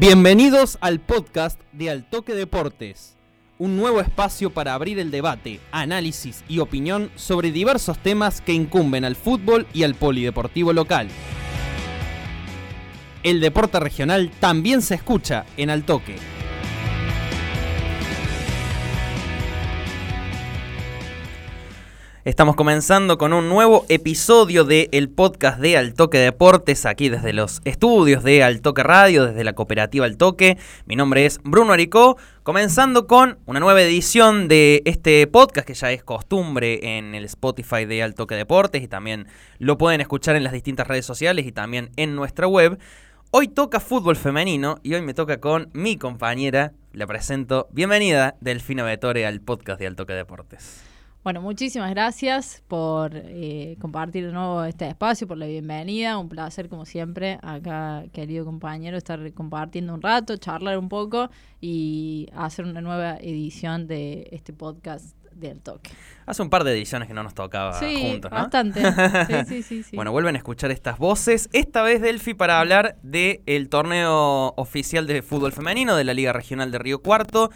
Bienvenidos al podcast de Altoque Deportes, un nuevo espacio para abrir el debate, análisis y opinión sobre diversos temas que incumben al fútbol y al polideportivo local. El deporte regional también se escucha en Altoque. Estamos comenzando con un nuevo episodio del el podcast de Altoque Deportes, aquí desde los estudios de Altoque Radio, desde la cooperativa Altoque. Mi nombre es Bruno Aricó, comenzando con una nueva edición de este podcast que ya es costumbre en el Spotify de Altoque Deportes y también lo pueden escuchar en las distintas redes sociales y también en nuestra web. Hoy toca fútbol femenino y hoy me toca con mi compañera, la presento. Bienvenida, Delfina Vetore, al podcast de Altoque Deportes. Bueno, muchísimas gracias por eh, compartir de nuevo este espacio, por la bienvenida. Un placer, como siempre, acá, querido compañero, estar compartiendo un rato, charlar un poco y hacer una nueva edición de este podcast del toque. Hace un par de ediciones que no nos tocaba juntos, ¿no? Bastante. Sí, sí, sí, Bueno, vuelven a escuchar estas voces. Esta vez Delphi para hablar del torneo oficial de fútbol femenino de la Liga Regional de Río Cuarto,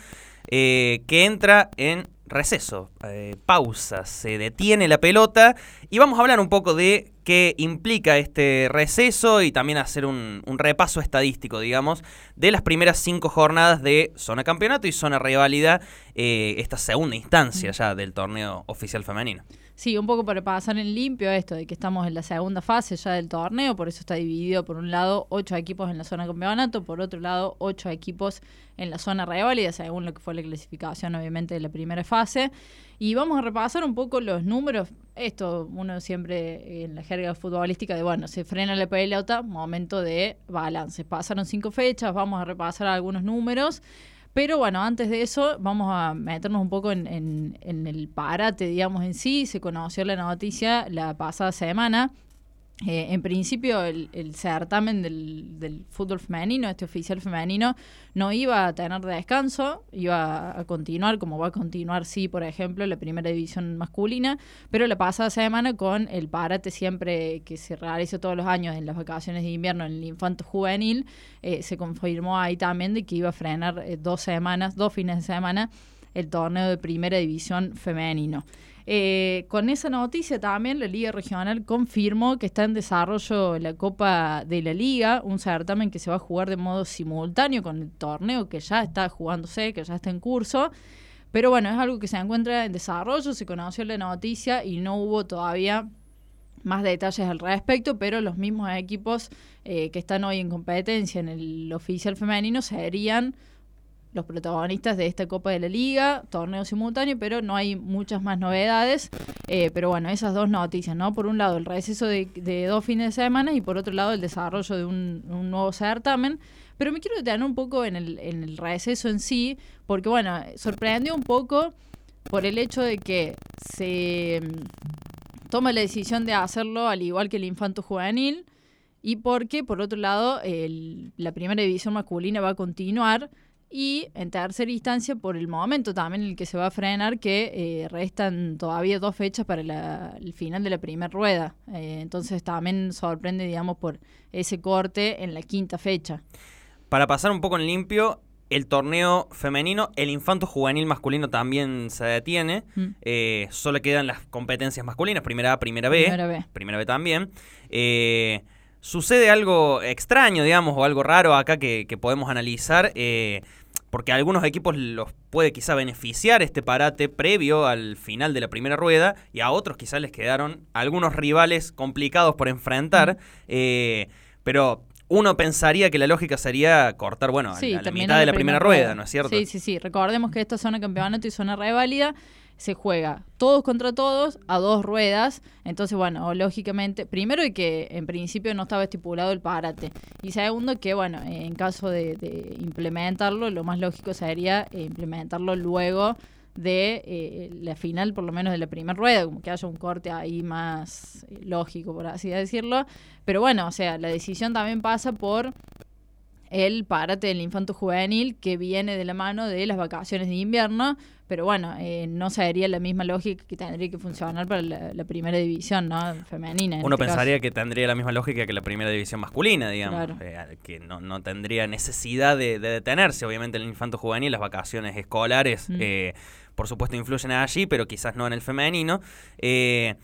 eh, que entra en receso, eh, pausa, se detiene la pelota y vamos a hablar un poco de qué implica este receso y también hacer un, repaso estadístico, digamos, de las primeras cinco jornadas de zona campeonato y zona reválida, eh, esta segunda instancia ya del torneo oficial femenino. Sí, un poco para pasar en limpio esto de que estamos en la segunda fase ya del torneo, por eso está dividido por un lado ocho equipos en la zona campeonato, por otro lado ocho equipos en la zona reválida, según lo que fue la clasificación obviamente de la primera fase. Y vamos a repasar un poco los números. Esto uno siempre en la jerga futbolística de, bueno, se frena la pelota, momento de balance. Pasaron cinco fechas, vamos a repasar algunos números. Pero bueno, antes de eso, vamos a meternos un poco en, en, el parate, digamos, en sí. Se conoció la noticia la pasada semana eh, en principio, el, certamen del, fútbol femenino, este oficial femenino, no iba a tener descanso, iba a continuar, como va a continuar, sí, por ejemplo, la primera división masculina, pero la pasada semana con el parate siempre que se realiza todos los años en las vacaciones de invierno en el infanto juvenil, eh, se confirmó ahí también de que iba a frenar eh, dos semanas, dos fines de semana, el torneo de primera división femenino. Eh, con esa noticia también la Liga Regional confirmó que está en desarrollo la Copa de la Liga, un certamen que se va a jugar de modo simultáneo con el torneo que ya está jugándose, que ya está en curso. Pero bueno, es algo que se encuentra en desarrollo, se conoció la noticia y no hubo todavía más detalles al respecto, pero los mismos equipos eh, que están hoy en competencia en el oficial femenino serían los protagonistas de esta Copa de la Liga, torneo simultáneo, pero no hay muchas más novedades. Eh, pero bueno, esas dos noticias, ¿no? Por un lado, el receso de, dos fines de semana y por otro lado, el desarrollo de un, nuevo certamen. Pero me quiero detener un poco en el, en el receso en sí, porque bueno, sorprendió un poco por el hecho de que se mm, toma la decisión de hacerlo al igual que el infanto juvenil y porque, por otro lado, la primera división masculina va a continuar y en tercera instancia, por el momento también el que se va a frenar, que eh, restan todavía dos fechas para el final de la primera rueda. Eh, entonces también sorprende, digamos, por ese corte en la quinta fecha. Para pasar un poco en limpio, el torneo femenino, el infanto juvenil masculino también se detiene. Mm. Eh, solo quedan las competencias masculinas, primera A, primera B. Primera B. Primera B también. Sucede algo extraño, digamos, o algo raro acá que, que podemos analizar porque a algunos equipos los puede quizá beneficiar este parate previo al final de la primera rueda y a otros quizá les quedaron algunos rivales complicados por enfrentar, eh, pero uno pensaría que la lógica sería cortar, bueno, a la, mitad de la, primera, rueda, ¿no es cierto? Sí, sí, sí. Recordemos que esta zona campeonato y zona reválida se juega todos contra todos a dos ruedas. Entonces, bueno, lógicamente, primero y que en principio no estaba estipulado el parate. Y segundo que, bueno, en caso de, implementarlo, lo más lógico sería eh, implementarlo luego de eh, la final, por lo menos de la primera rueda, como que haya un corte ahí más eh, lógico, por así decirlo. Pero bueno, o sea, la decisión también pasa por el parate del infanto juvenil que viene de la mano de las vacaciones de invierno, pero bueno, eh, no sería la misma lógica que tendría que funcionar para la, primera división ¿no? femenina. Uno este pensaría que tendría la misma lógica que la primera división masculina, digamos, eh, que no, no, tendría necesidad de, detenerse. Obviamente el infanto juvenil, las vacaciones escolares, mm. eh, por supuesto influyen allí, pero quizás no en el femenino. Eh,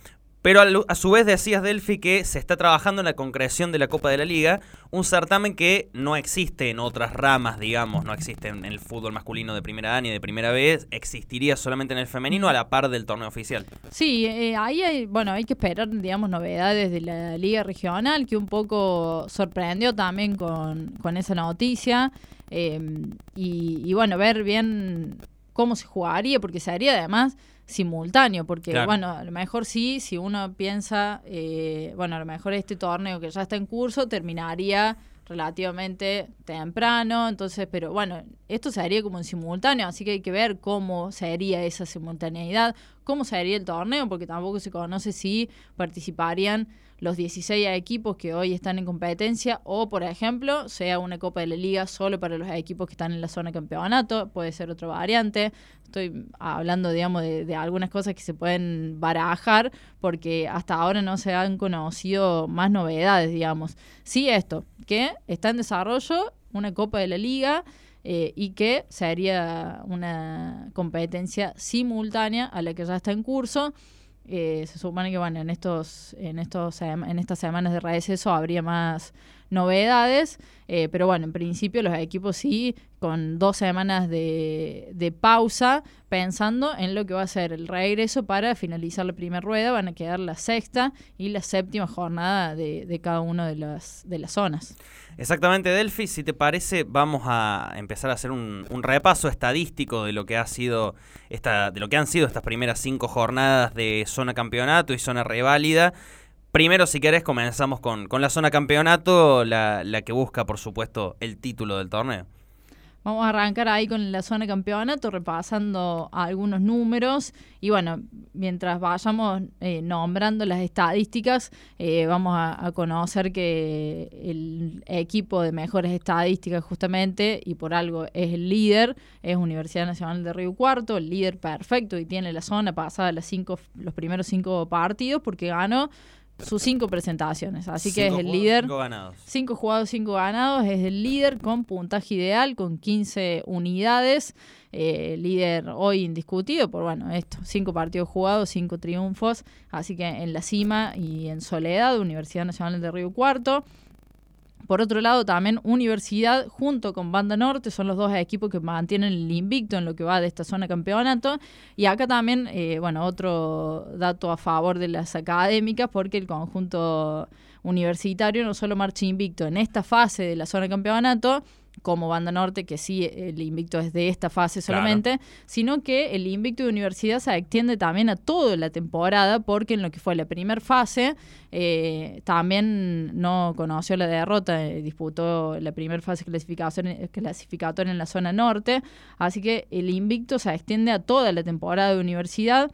pero a, su vez decías, Delphi, que se está trabajando en la concreción de la Copa de la Liga, un certamen que no existe en otras ramas, digamos, no existe en el fútbol masculino de primera A ni de primera vez, existiría solamente en el femenino a la par del torneo oficial. Sí, eh, ahí hay, bueno, hay que esperar, digamos, novedades de la Liga Regional, que un poco sorprendió también con, con esa noticia, em, y, y bueno, ver bien cómo se jugaría, porque se haría además simultáneo, porque bueno, a lo mejor sí, si uno piensa, eh, bueno, a lo mejor este torneo que ya está en curso terminaría relativamente temprano, entonces, pero bueno, esto se haría como en simultáneo, así que hay que ver cómo se haría esa simultaneidad, cómo se haría el torneo, porque tampoco se conoce si participarían los 16 equipos que hoy están en competencia o, por ejemplo, sea una Copa de la Liga solo para los equipos que están en la zona de campeonato, puede ser otra variante. Estoy hablando, digamos, de, algunas cosas que se pueden barajar porque hasta ahora no se han conocido más novedades, digamos. Sí, esto, que está en desarrollo una Copa de la Liga. Eh, y que sería una competencia simultánea a la que ya está en curso. Eh, se supone que bueno, en estos, en estos, en estas semanas de receso habría más novedades, eh, pero bueno, en principio los equipos sí, con dos semanas de, de, pausa, pensando en lo que va a ser el regreso para finalizar la primera rueda, van a quedar la sexta y la séptima jornada de, de cada una de las, de las zonas. Exactamente, Delphi, si te parece, vamos a empezar a hacer un, repaso estadístico de lo que ha sido esta, de lo que han sido estas primeras cinco jornadas de zona campeonato y zona reválida. Primero, si querés, comenzamos con, con la zona campeonato, la, la que busca, por supuesto, el título del torneo. Vamos a arrancar ahí con la zona campeonato, repasando algunos números. Y bueno, mientras vayamos eh, nombrando las estadísticas, eh, vamos a, conocer que el equipo de mejores estadísticas, justamente, y por algo es el líder, es Universidad Nacional de Río Cuarto, el líder perfecto y tiene la zona pasada las cinco, los primeros cinco partidos porque ganó sus cinco presentaciones. Así que es el líder. Cinco ganados. Cinco jugados, cinco ganados. Es el líder con puntaje ideal, con 15 unidades. Eh, líder hoy indiscutido por, bueno, esto, cinco partidos jugados, cinco triunfos. Así que en la cima y en soledad, Universidad Nacional de Río Cuarto. Por otro lado, también Universidad junto con Banda Norte son los dos equipos que mantienen el invicto en lo que va de esta zona campeonato. Y acá también, eh, bueno, otro dato a favor de las académicas, porque el conjunto universitario no solo marcha invicto en esta fase de la zona campeonato, como Banda Norte, que sí, el invicto es de esta fase solamente, sino que el invicto de universidad se extiende también a toda la temporada, porque en lo que fue la primera fase eh, también no conoció la derrota, eh, disputó la primera fase clasificatoria en la zona norte, así que el invicto se extiende a toda la temporada de universidad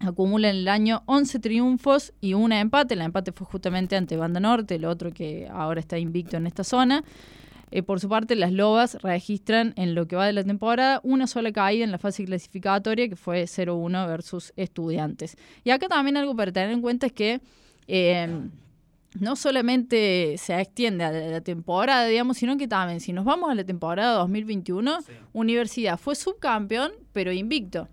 acumula en el año 11 triunfos y un empate. El empate fue justamente ante Banda Norte, el otro que ahora está invicto en esta zona. Eh, por su parte, las Lobas registran en lo que va de la temporada una sola caída en la fase clasificatoria, que fue 0-1 versus Estudiantes. Y acá también algo para tener en cuenta es que em, no solamente se extiende a la temporada, digamos, sino que también, si nos vamos a la temporada 2021, Universidad fue subcampeón, pero invicto.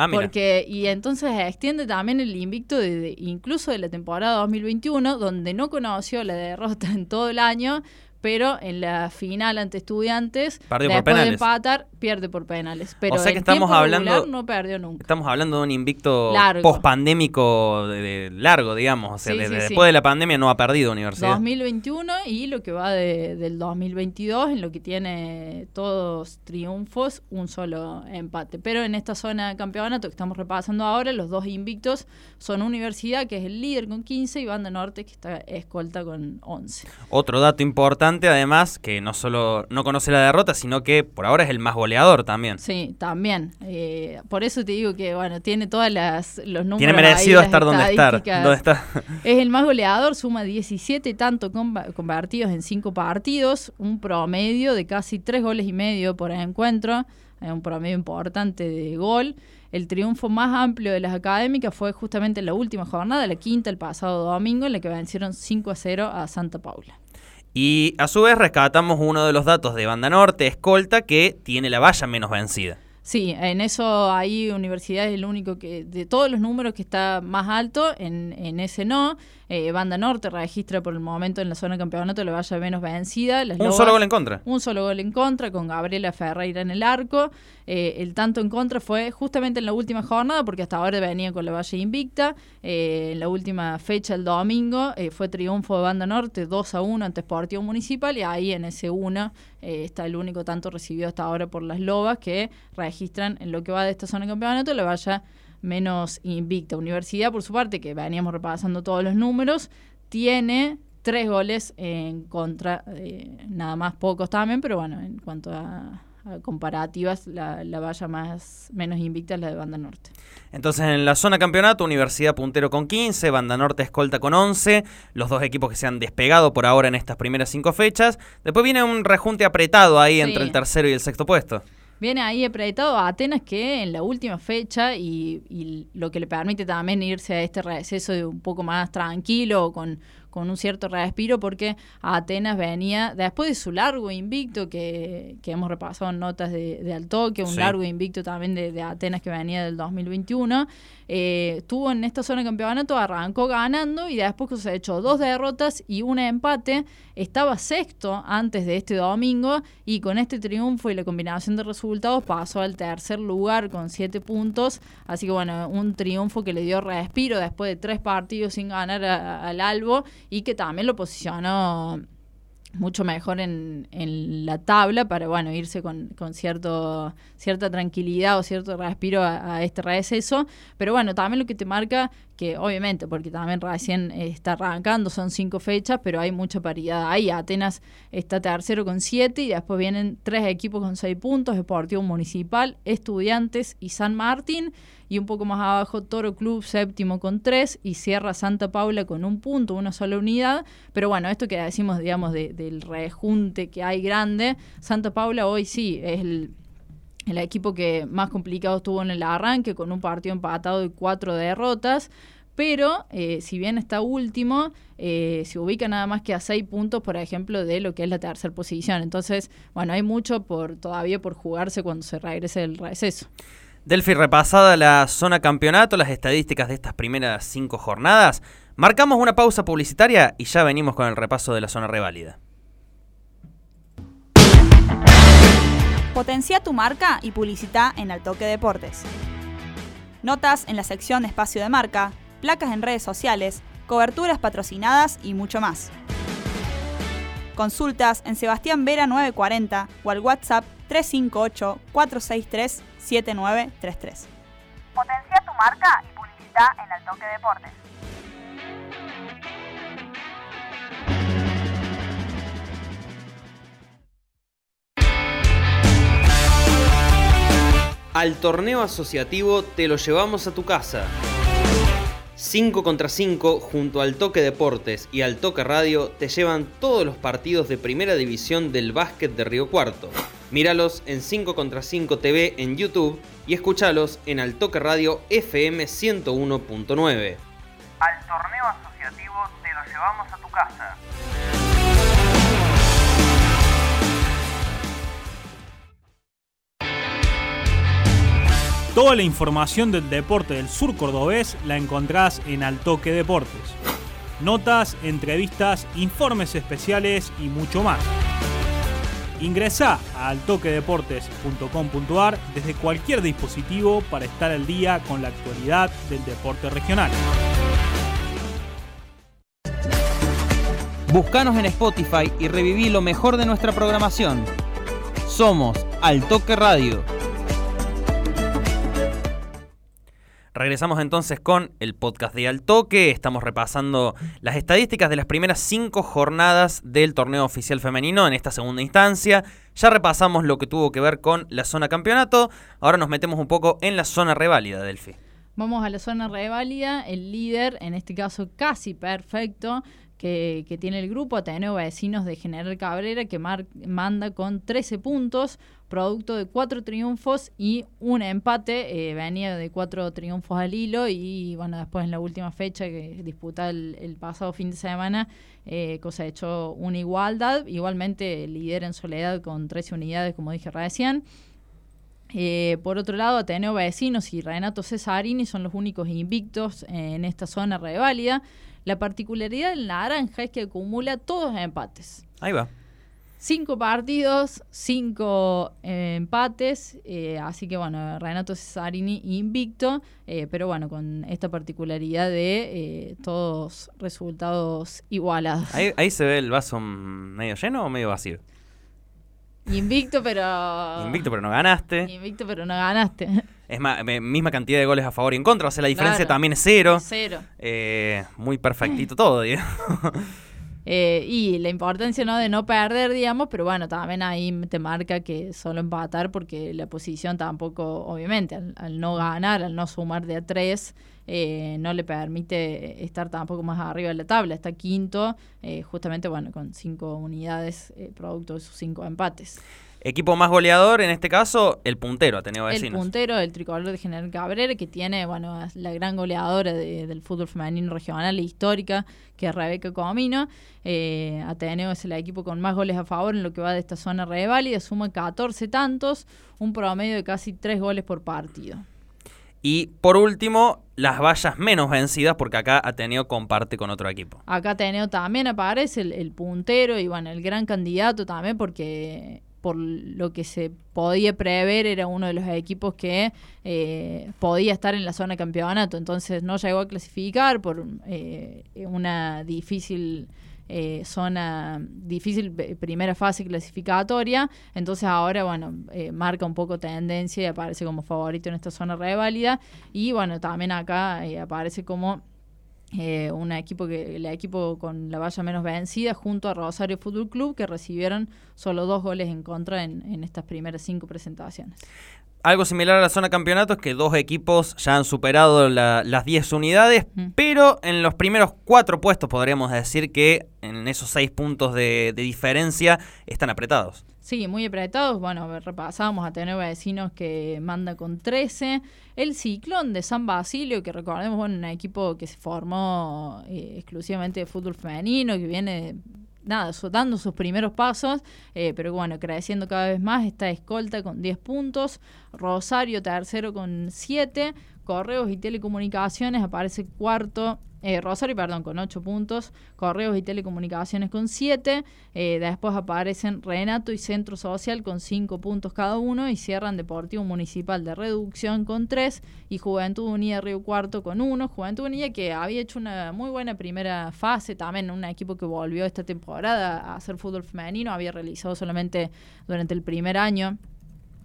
Ah, Porque, y entonces extiende también el invicto de, incluso de la temporada 2021, donde no conoció la derrota en todo el año, pero en la final ante estudiantes, después de empatar, pierde por penales. Pero o sea que estamos hablando, no perdió nunca. Estamos hablando de un invicto post-pandémico de, largo, digamos. O sea, después de la pandemia no ha perdido Universidad. 2021 y lo que va del 2022, en lo que tiene todos triunfos, un solo empate. Pero en esta zona de campeonato que estamos repasando ahora, los dos invictos son Universidad, que es el líder con 15, y Banda Norte, que está escolta con 11. Otro dato importante importante además que no solo no conoce la derrota, sino que por ahora es el más goleador también. Sí, también. Eh, por eso te digo que bueno, tiene todas las los números. Tiene merecido estar donde estar, está. Es el más goleador, suma 17 tanto convertidos en 5 partidos, un promedio de casi 3 goles y medio por encuentro, un promedio importante de gol. El triunfo más amplio de las académicas fue justamente en la última jornada, la quinta, el pasado domingo, en la que vencieron 5 a 0 a Santa Paula. Y a su vez rescatamos uno de los datos de Banda Norte, Escolta, que tiene la valla menos vencida. Sí, en eso ahí Universidad es el único que, de todos los números que está más alto, en, en ese no. Eh, Banda Norte registra por el momento en la zona de campeonato la valla menos vencida. un solo gol en contra. Un solo gol en contra con Gabriela Ferreira en el arco. Eh, el tanto en contra fue justamente en la última jornada porque hasta ahora venía con la valla invicta. Eh, en la última fecha, el domingo, fue triunfo de Banda Norte 2 a 1 ante Sportivo Municipal y ahí en ese 1 está el único tanto recibido hasta ahora por las Lobas que registran en lo que va de esta zona de campeonato la valla menos invicta. Universidad, por su parte, que veníamos repasando todos los números, tiene tres goles en contra, eh, nada más pocos también, pero bueno, en cuanto a, comparativas, la, la, valla más menos invicta es la de Banda Norte. Entonces, en la zona campeonato, Universidad puntero con 15, Banda Norte escolta con 11, los dos equipos que se han despegado por ahora en estas primeras cinco fechas. Después viene un rejunte apretado ahí entre el tercero y el sexto puesto. Viene ahí apretado a Atenas que en la última fecha y, y, lo que le permite también irse a este receso de un poco más tranquilo, con, con un cierto respiro porque Atenas venía, después de su largo invicto, que, que hemos repasado en notas de, de Altoque, un largo invicto también de, de, Atenas que venía del 2021, eh, estuvo en esta zona de campeonato, arrancó ganando y después se ha hecho dos derrotas y un empate, estaba sexto antes de este domingo y con este triunfo y la combinación de resultados pasó al tercer lugar con siete puntos, así que bueno, un triunfo que le dio respiro después de tres partidos sin ganar al Albo y que también lo posicionó mucho mejor en, en, la tabla para bueno irse con, con, cierto cierta tranquilidad o cierto respiro a, este receso. Pero bueno también lo que te marca que obviamente porque también recién está arrancando son cinco fechas pero hay mucha paridad ahí Atenas está tercero con siete y después vienen tres equipos con seis puntos Deportivo Municipal Estudiantes y San Martín y un poco más abajo Toro Club séptimo con tres y cierra Santa Paula con un punto, una sola unidad. Pero bueno, esto que decimos, digamos, del rejunte que hay grande, Santa Paula hoy sí es el, equipo que más complicado estuvo en el arranque, con un partido empatado y cuatro derrotas. Pero eh, si bien está último, eh, se ubica nada más que a seis puntos, por ejemplo, de lo que es la tercera posición. Entonces, bueno, hay mucho por todavía por jugarse cuando se regrese el receso. Delphi, repasada la zona campeonato, las estadísticas de estas primeras cinco jornadas, marcamos una pausa publicitaria y ya venimos con el repaso de la zona reválida. Potencia tu marca y publicita en Altoque Deportes. Notas en la sección Espacio de Marca, placas en redes sociales, coberturas patrocinadas y mucho más. Consultas en Sebastián Vera 940 o al WhatsApp 358 463 7933. Potencia tu marca y publicita en el Toque Deportes. Al torneo asociativo te lo llevamos a tu casa. 5 contra 5 junto al Toque Deportes y al Toque Radio te llevan todos los partidos de primera división del básquet de Río Cuarto. Míralos en 5 contra 5 TV en YouTube y escúchalos en Altoque Radio FM 101.9. Al torneo asociativo te lo llevamos a tu casa. Toda la información del deporte del sur cordobés la encontrás en Altoque Deportes. Notas, entrevistas, informes especiales y mucho más. Ingresa a altoquedeportes.com.ar desde cualquier dispositivo para estar al día con la actualidad del deporte regional. Búscanos en Spotify y reviví lo mejor de nuestra programación. Somos Altoque Radio Regresamos entonces con el podcast de Altoque. Estamos repasando las estadísticas de las primeras cinco jornadas del torneo oficial femenino en esta segunda instancia. Ya repasamos lo que tuvo que ver con la zona campeonato. Ahora nos metemos un poco en la zona reválida, Delphi. Vamos a la zona reválida. El líder, en este caso casi perfecto, que, tiene el grupo, Ateneo Vecinos de General Cabrera, que manda con 13 puntos, producto de cuatro triunfos y un empate. Eh, venía de cuatro triunfos al hilo y bueno, después en la última fecha que disputa el, pasado fin de semana, eh, cosechó una igualdad. Igualmente líder en soledad con 13 unidades, como dije recién. Eh, por otro lado, Ateneo Vecinos y Renato Cesarini son los únicos invictos en esta zona reválida. La particularidad del naranja es que acumula todos empates. Ahí va. Cinco partidos, cinco eh, empates, eh, así que bueno, Renato Cesarini invicto, eh, pero bueno, con esta particularidad de todos resultados igualados. Ahí, ahí se ve el vaso medio lleno o medio vacío. Invicto, pero. Invicto, pero no ganaste. Invicto, pero no ganaste. Es más, misma cantidad de goles a favor y en contra. O sea, la diferencia también es cero. Cero. muy perfectito todo, digamos. Eh, y la importancia ¿no? de no perder, digamos, pero bueno, también ahí te marca que solo empatar porque la posición tampoco, obviamente, al, no ganar, al no sumar de a tres, eh, no le permite estar tampoco más arriba de la tabla. Está quinto, eh, justamente, bueno, con cinco unidades producto de sus cinco empates. Equipo más goleador, en este caso, el puntero, Ateneo Vecinos. El puntero, el tricolor de General Cabrera, que tiene, bueno, la gran goleadora del fútbol femenino regional e histórica, que es Rebeca Comino. Eh, Ateneo es el equipo con más goles a favor en lo que va de esta zona reválida, suma 14 tantos, un promedio de casi 3 goles por partido. Y por último, las vallas menos vencidas, porque acá Ateneo comparte con otro equipo. Acá Ateneo también aparece, el, el puntero y bueno, el gran candidato también, porque por lo que se podía prever, era uno de los equipos que eh, podía estar en la zona de campeonato. Entonces no llegó a clasificar por eh, una difícil eh, zona, difícil primera fase clasificatoria. Entonces ahora, bueno, marca un poco tendencia y aparece como favorito en esta zona reválida. Y bueno, también acá aparece como eh, un equipo que el equipo con la valla menos vencida junto a Rosario Fútbol Club que recibieron solo dos goles en contra en, estas primeras cinco presentaciones. Algo similar a la zona campeonato es que dos equipos ya han superado las 10 unidades, pero en los primeros cuatro puestos podríamos decir que en esos seis puntos de diferencia están apretados. Sí, muy apretados. Bueno, repasábamos a tener vecinos que manda con 13. El Ciclón de San Basilio, que recordemos, bueno, un equipo que se formó eh, exclusivamente de fútbol femenino, que viene nada, dando sus primeros pasos, eh, pero bueno, creciendo cada vez más, está escolta con 10 puntos, Rosario tercero con 7, Correos y Telecomunicaciones aparece cuarto eh, Rosario, perdón, con 8 puntos, Correos y Telecomunicaciones con 7, eh, después aparecen Renato y Centro Social con 5 puntos cada uno y cierran Deportivo Municipal de Reducción con 3 y Juventud Unida Río Cuarto con 1, Juventud Unida que había hecho una muy buena primera fase, también un equipo que volvió esta temporada a hacer fútbol femenino, había realizado solamente durante el primer año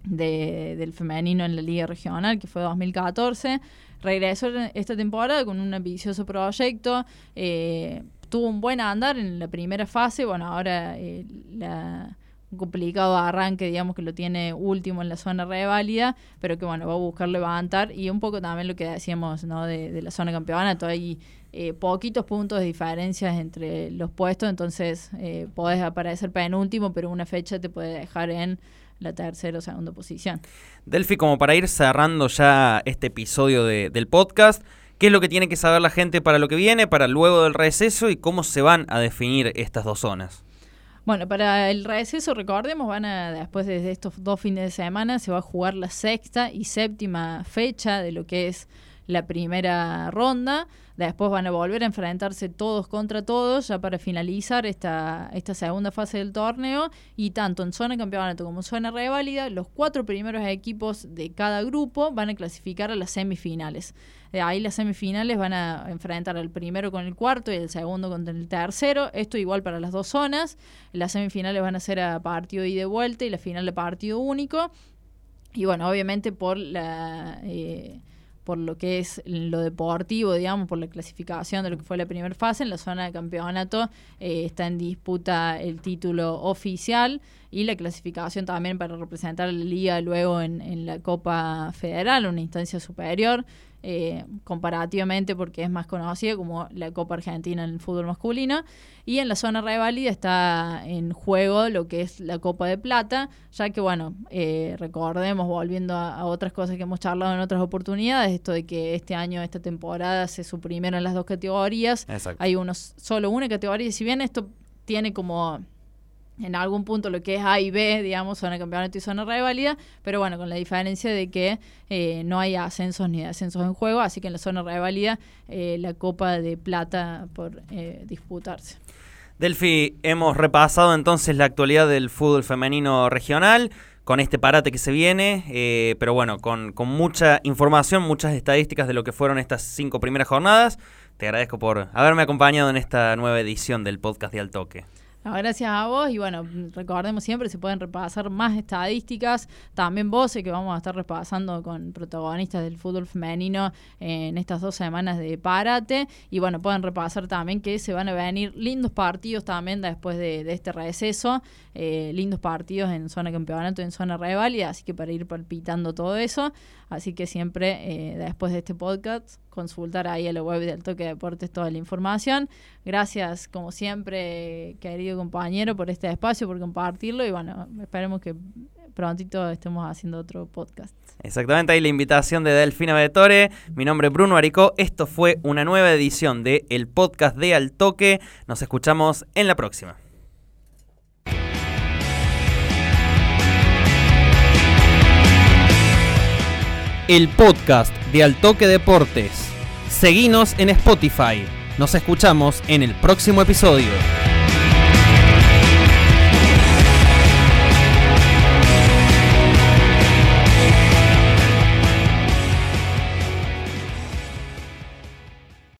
del femenino en la Liga Regional, que fue 2014 regresó esta temporada con un ambicioso proyecto. Eh, tuvo un buen andar en la primera fase. Bueno, ahora eh, un complicado arranque, digamos que lo tiene último en la zona reválida, pero que bueno, va a buscar levantar. Y un poco también lo que decíamos ¿no? de, la zona campeonato. Hay eh, poquitos puntos de diferencia entre los puestos, entonces eh, podés aparecer penúltimo, pero una fecha te puede dejar en la tercera o segunda posición. Delphi, como para ir cerrando ya este episodio del podcast, ¿qué es lo que tiene que saber la gente para lo que viene, para luego del receso y cómo se van a definir estas dos zonas? Bueno, para el receso, recordemos, van a, después de estos dos fines de semana, se va a jugar la sexta y séptima fecha de lo que es la primera ronda. Después van a volver a enfrentarse todos contra todos ya para finalizar esta, esta segunda fase del torneo. Y tanto en zona campeonato como en zona reválida, los cuatro primeros equipos de cada grupo van a clasificar a las semifinales. De ahí las semifinales van a enfrentar al primero con el cuarto y el segundo contra el tercero. Esto igual para las dos zonas. Las semifinales van a ser a partido y de vuelta y la final de partido único. Y bueno, obviamente por la... Eh, por lo que es lo deportivo, digamos, por la clasificación de lo que fue la primera fase. En la zona de campeonato eh, está en disputa el título oficial y la clasificación también para representar la liga luego en, en la Copa Federal, una instancia superior. Eh, comparativamente porque es más conocida como la Copa Argentina en el fútbol masculino. Y en la zona reválida está en juego lo que es la Copa de Plata, ya que, bueno, eh, recordemos, volviendo a, otras cosas que hemos charlado en otras oportunidades, esto de que este año, esta temporada, se suprimieron las dos categorías. Hay unos, solo una categoría, y si bien esto tiene como en algún punto lo que es A y B, digamos, zona de campeonato y zona reválida, pero bueno, con la diferencia de que eh, no hay ascensos ni descensos en juego, así que en la zona reválida eh, la Copa de Plata por eh, disputarse. Delfi, hemos repasado entonces la actualidad del fútbol femenino regional con este parate que se viene, pero bueno, con, con mucha información, muchas estadísticas de lo que fueron estas cinco primeras jornadas. Te agradezco por haberme acompañado en esta nueva edición del podcast de Gracias a vos y bueno, recordemos siempre, se pueden repasar más estadísticas, también vos, que vamos a estar repasando con protagonistas del fútbol femenino en estas dos semanas de parate. Y bueno, pueden repasar también que se van a venir lindos partidos también después de, este receso, eh, lindos partidos en zona campeonato, en zona reválida, así que para ir palpitando todo eso, así que siempre eh, después de este podcast consultar ahí en la web del Toque Deportes toda la información. Gracias, como siempre, querido compañero, por este espacio, por compartirlo y bueno, esperemos que prontito estemos haciendo otro podcast. Exactamente, ahí la invitación de Delfina Vetore. Mi nombre es Bruno Aricó. Esto fue una nueva edición de El Podcast de Al Toque. Nos escuchamos en la próxima. El podcast de Altoque Deportes. Seguinos en Spotify. Nos escuchamos en el próximo episodio.